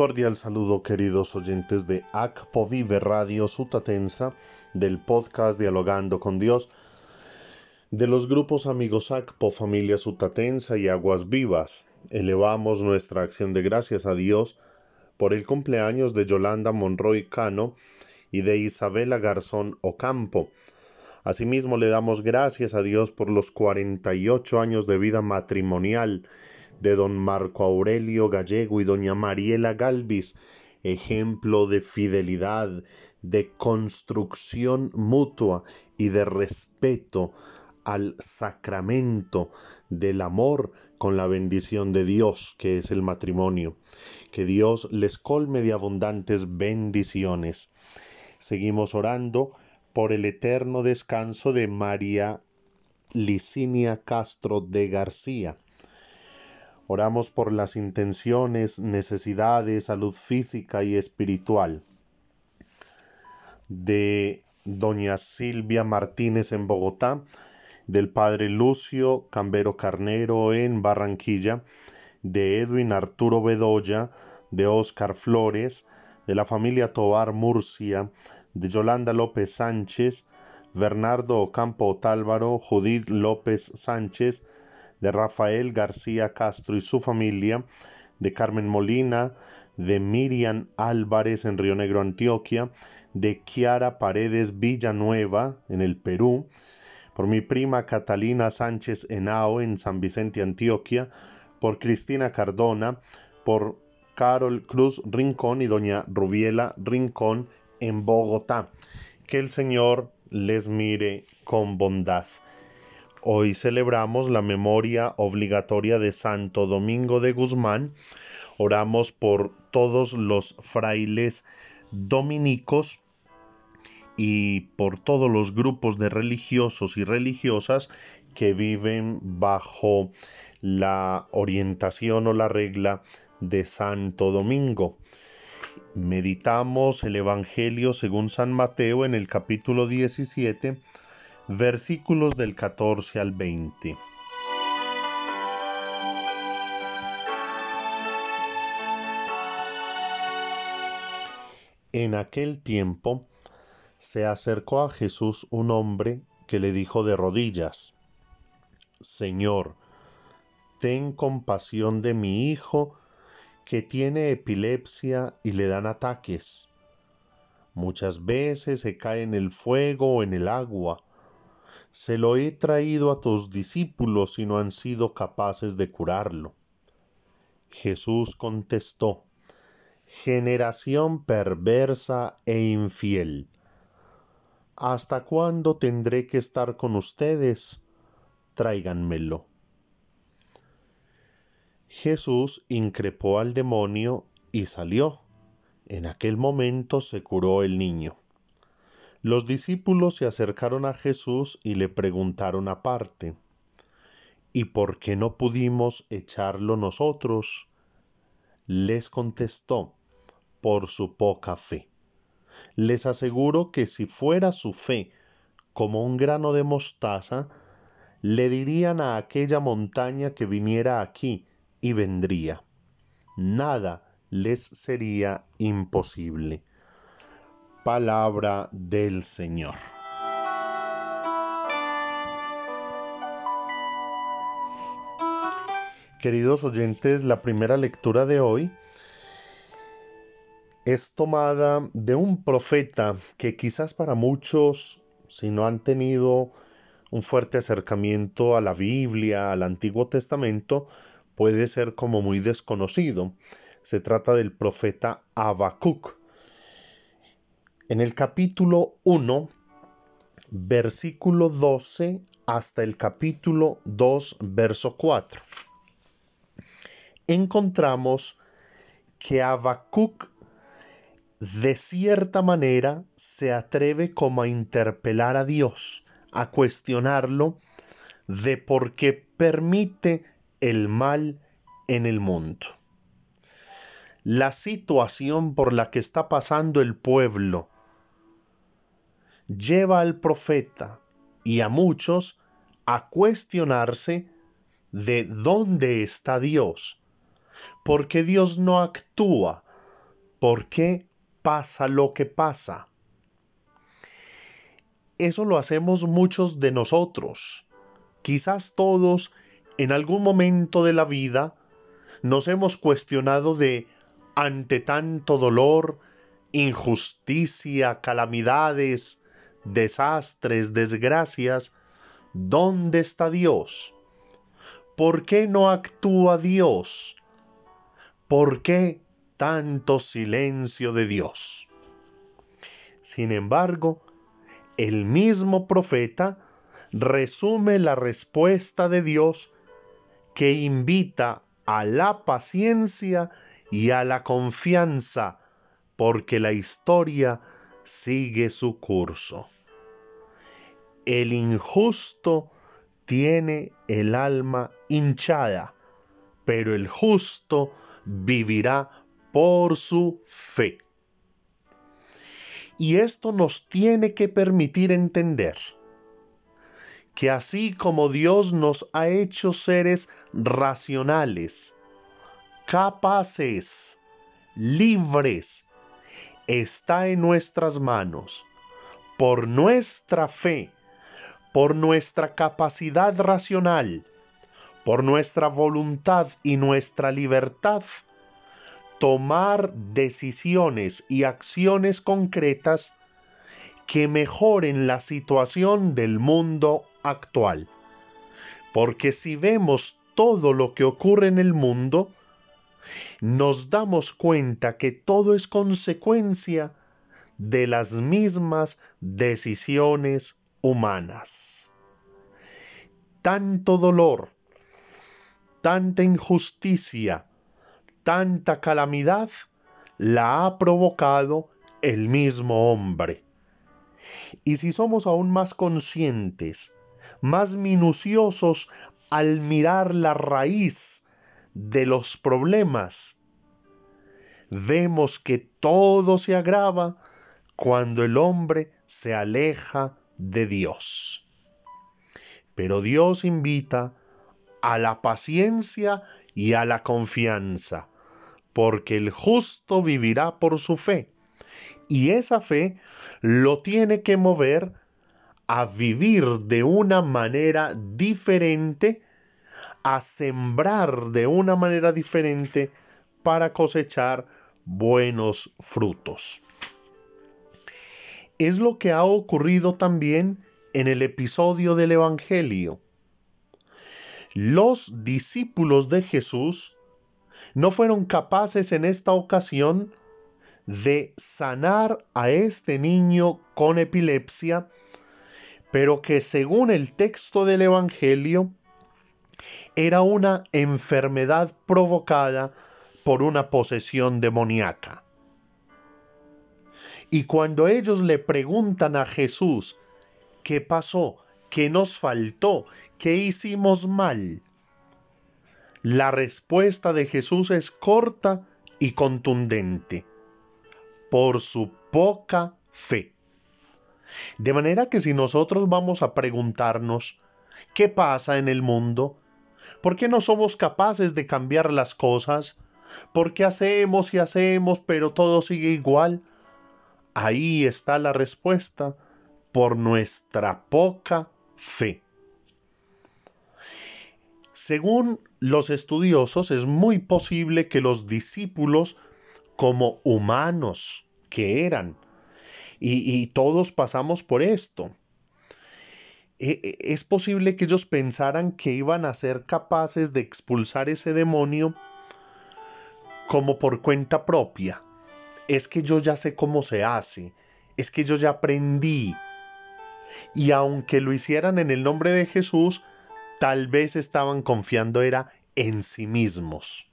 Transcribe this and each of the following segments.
Cordial saludo queridos oyentes de ACPO Vive Radio Sutatensa, del podcast Dialogando con Dios, de los grupos amigos ACPO Familia Sutatensa y Aguas Vivas. Elevamos nuestra acción de gracias a Dios por el cumpleaños de Yolanda Monroy Cano y de Isabela Garzón Ocampo. Asimismo le damos gracias a Dios por los 48 años de vida matrimonial de don Marco Aurelio Gallego y doña Mariela Galvis, ejemplo de fidelidad, de construcción mutua y de respeto al sacramento del amor con la bendición de Dios, que es el matrimonio. Que Dios les colme de abundantes bendiciones. Seguimos orando por el eterno descanso de María Licinia Castro de García Oramos por las intenciones, necesidades, salud física y espiritual de doña Silvia Martínez en Bogotá, del padre Lucio Cambero Carnero en Barranquilla, de Edwin Arturo Bedoya, de Oscar Flores, de la familia Tobar Murcia, de Yolanda López Sánchez, Bernardo Ocampo Otálvaro, Judith López Sánchez, de Rafael García Castro y su familia, de Carmen Molina, de Miriam Álvarez en Río Negro, Antioquia, de Kiara Paredes Villanueva en el Perú, por mi prima Catalina Sánchez Henao en San Vicente, Antioquia, por Cristina Cardona, por Carol Cruz Rincón y doña Rubiela Rincón en Bogotá. Que el Señor les mire con bondad. Hoy celebramos la memoria obligatoria de Santo Domingo de Guzmán. Oramos por todos los frailes dominicos y por todos los grupos de religiosos y religiosas que viven bajo la orientación o la regla de Santo Domingo. Meditamos el Evangelio según San Mateo en el capítulo 17 versículos del 14 al 20. En aquel tiempo se acercó a Jesús un hombre que le dijo de rodillas, Señor, ten compasión de mi hijo que tiene epilepsia y le dan ataques. Muchas veces se cae en el fuego o en el agua se lo he traído a tus discípulos y no han sido capaces de curarlo. Jesús contestó, Generación perversa e infiel. ¿Hasta cuándo tendré que estar con ustedes? Tráiganmelo. Jesús increpó al demonio y salió. En aquel momento se curó el niño. Los discípulos se acercaron a Jesús y le preguntaron aparte, ¿Y por qué no pudimos echarlo nosotros? Les contestó, por su poca fe. Les aseguro que si fuera su fe como un grano de mostaza, le dirían a aquella montaña que viniera aquí y vendría. Nada les sería imposible. Palabra del Señor. Queridos oyentes, la primera lectura de hoy es tomada de un profeta que quizás para muchos, si no han tenido un fuerte acercamiento a la Biblia, al Antiguo Testamento, puede ser como muy desconocido. Se trata del profeta Habacuc. En el capítulo 1, versículo 12 hasta el capítulo 2, verso 4, encontramos que Habacuc de cierta manera se atreve como a interpelar a Dios, a cuestionarlo de por qué permite el mal en el mundo. La situación por la que está pasando el pueblo lleva al profeta y a muchos a cuestionarse de dónde está Dios, porque Dios no actúa ¿Por qué pasa lo que pasa? Eso lo hacemos muchos de nosotros. Quizás todos en algún momento de la vida nos hemos cuestionado de ante tanto dolor, injusticia, calamidades, desastres, desgracias, ¿dónde está Dios? ¿Por qué no actúa Dios? ¿Por qué tanto silencio de Dios? Sin embargo, el mismo profeta resume la respuesta de Dios que invita a la paciencia y a la confianza, porque la historia sigue su curso. El injusto tiene el alma hinchada, pero el justo vivirá por su fe. Y esto nos tiene que permitir entender que así como Dios nos ha hecho seres racionales, capaces, libres, está en nuestras manos, por nuestra fe, por nuestra capacidad racional, por nuestra voluntad y nuestra libertad, tomar decisiones y acciones concretas que mejoren la situación del mundo actual. Porque si vemos todo lo que ocurre en el mundo, nos damos cuenta que todo es consecuencia de las mismas decisiones humanas. Tanto dolor, tanta injusticia, tanta calamidad la ha provocado el mismo hombre. Y si somos aún más conscientes, más minuciosos al mirar la raíz de los problemas, vemos que todo se agrava cuando el hombre se aleja de Dios. Pero Dios invita a la paciencia y a la confianza, porque el justo vivirá por su fe. Y esa fe lo tiene que mover a vivir de una manera diferente a sembrar de una manera diferente para cosechar buenos frutos. Es lo que ha ocurrido también en el episodio del Evangelio. Los discípulos de Jesús no fueron capaces en esta ocasión de sanar a este niño con epilepsia, pero que según el texto del Evangelio era una enfermedad provocada por una posesión demoníaca. Y cuando ellos le preguntan a Jesús, ¿qué pasó? ¿Qué nos faltó? ¿Qué hicimos mal? La respuesta de Jesús es corta y contundente. Por su poca fe. De manera que si nosotros vamos a preguntarnos, ¿qué pasa en el mundo? ¿Por qué no somos capaces de cambiar las cosas? ¿Por qué hacemos y hacemos pero todo sigue igual? Ahí está la respuesta, por nuestra poca fe. Según los estudiosos, es muy posible que los discípulos, como humanos que eran, y, y todos pasamos por esto, es posible que ellos pensaran que iban a ser capaces de expulsar ese demonio como por cuenta propia. Es que yo ya sé cómo se hace, es que yo ya aprendí. Y aunque lo hicieran en el nombre de Jesús, tal vez estaban confiando era en sí mismos.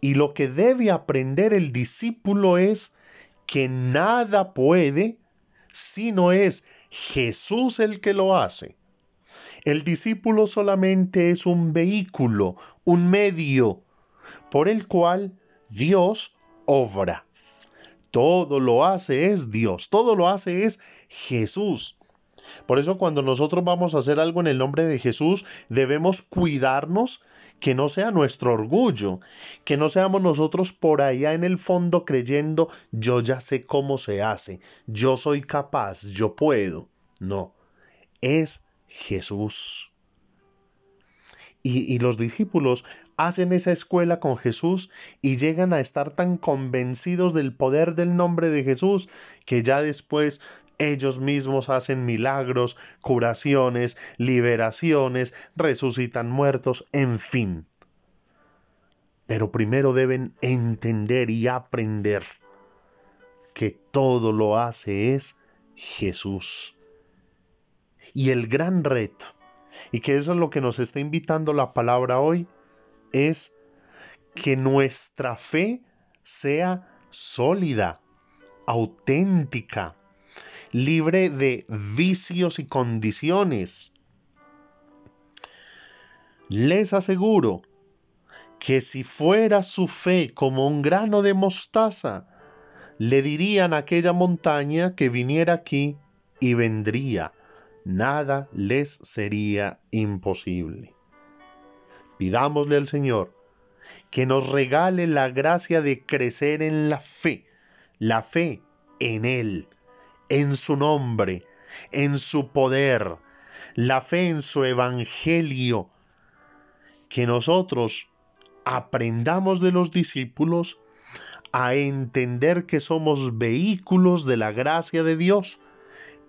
Y lo que debe aprender el discípulo es que nada puede si no es Jesús el que lo hace. El discípulo solamente es un vehículo, un medio por el cual Dios obra. Todo lo hace es Dios, todo lo hace es Jesús. Por eso cuando nosotros vamos a hacer algo en el nombre de Jesús, debemos cuidarnos que no sea nuestro orgullo, que no seamos nosotros por allá en el fondo creyendo yo ya sé cómo se hace, yo soy capaz, yo puedo. No, es Jesús. Y, los discípulos hacen esa escuela con Jesús y llegan a estar tan convencidos del poder del nombre de Jesús que ya después ellos mismos hacen milagros, curaciones, liberaciones, resucitan muertos, en fin. Pero primero deben entender y aprender que todo lo hace es Jesús. Y el gran reto, y que eso es lo que nos está invitando la palabra hoy, es que nuestra fe sea sólida, auténtica, libre de vicios y condiciones. Les aseguro que si fuera su fe como un grano de mostaza, le dirían a aquella montaña que viniera aquí y vendría. Nada les sería imposible. Pidámosle al Señor que nos regale la gracia de crecer en la fe, la fe en Él, en su nombre, en su poder, la fe en su evangelio, que nosotros aprendamos de los discípulos a entender que somos vehículos de la gracia de Dios,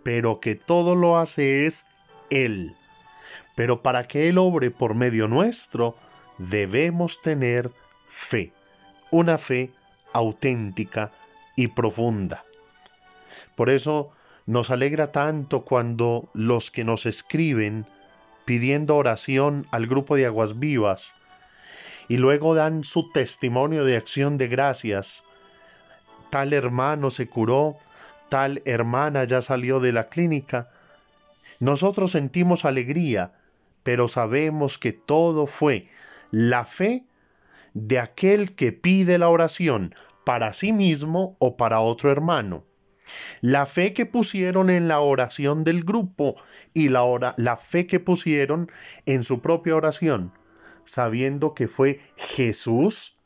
pero que todo lo hace es Él. Pero para que Él obre por medio nuestro, debemos tener fe, una fe auténtica y profunda. Por eso nos alegra tanto cuando los que nos escriben pidiendo oración al grupo de aguas vivas y luego dan su testimonio de acción de gracias. Tal hermano se curó, tal hermana ya salió de la clínica. Nosotros sentimos alegría, pero sabemos que todo fue la fe de aquel que pide la oración para sí mismo o para otro hermano. La fe que pusieron en la oración del grupo y la, fe que pusieron en su propia oración, sabiendo que fue Jesús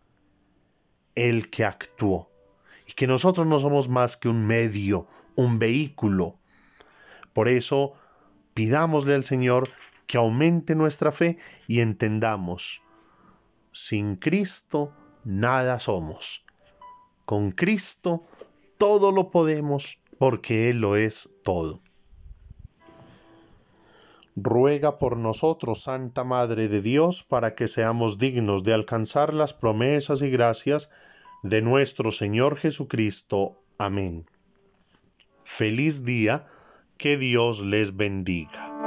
el que actuó. Y que nosotros no somos más que un medio, un vehículo. Por eso, pidámosle al Señor que aumente nuestra fe y entendamos, sin Cristo nada somos. Con Cristo todo lo podemos porque Él lo es todo. Ruega por nosotros, Santa Madre de Dios, para que seamos dignos de alcanzar las promesas y gracias de nuestro Señor Jesucristo. Amén. Feliz día, que Dios les bendiga.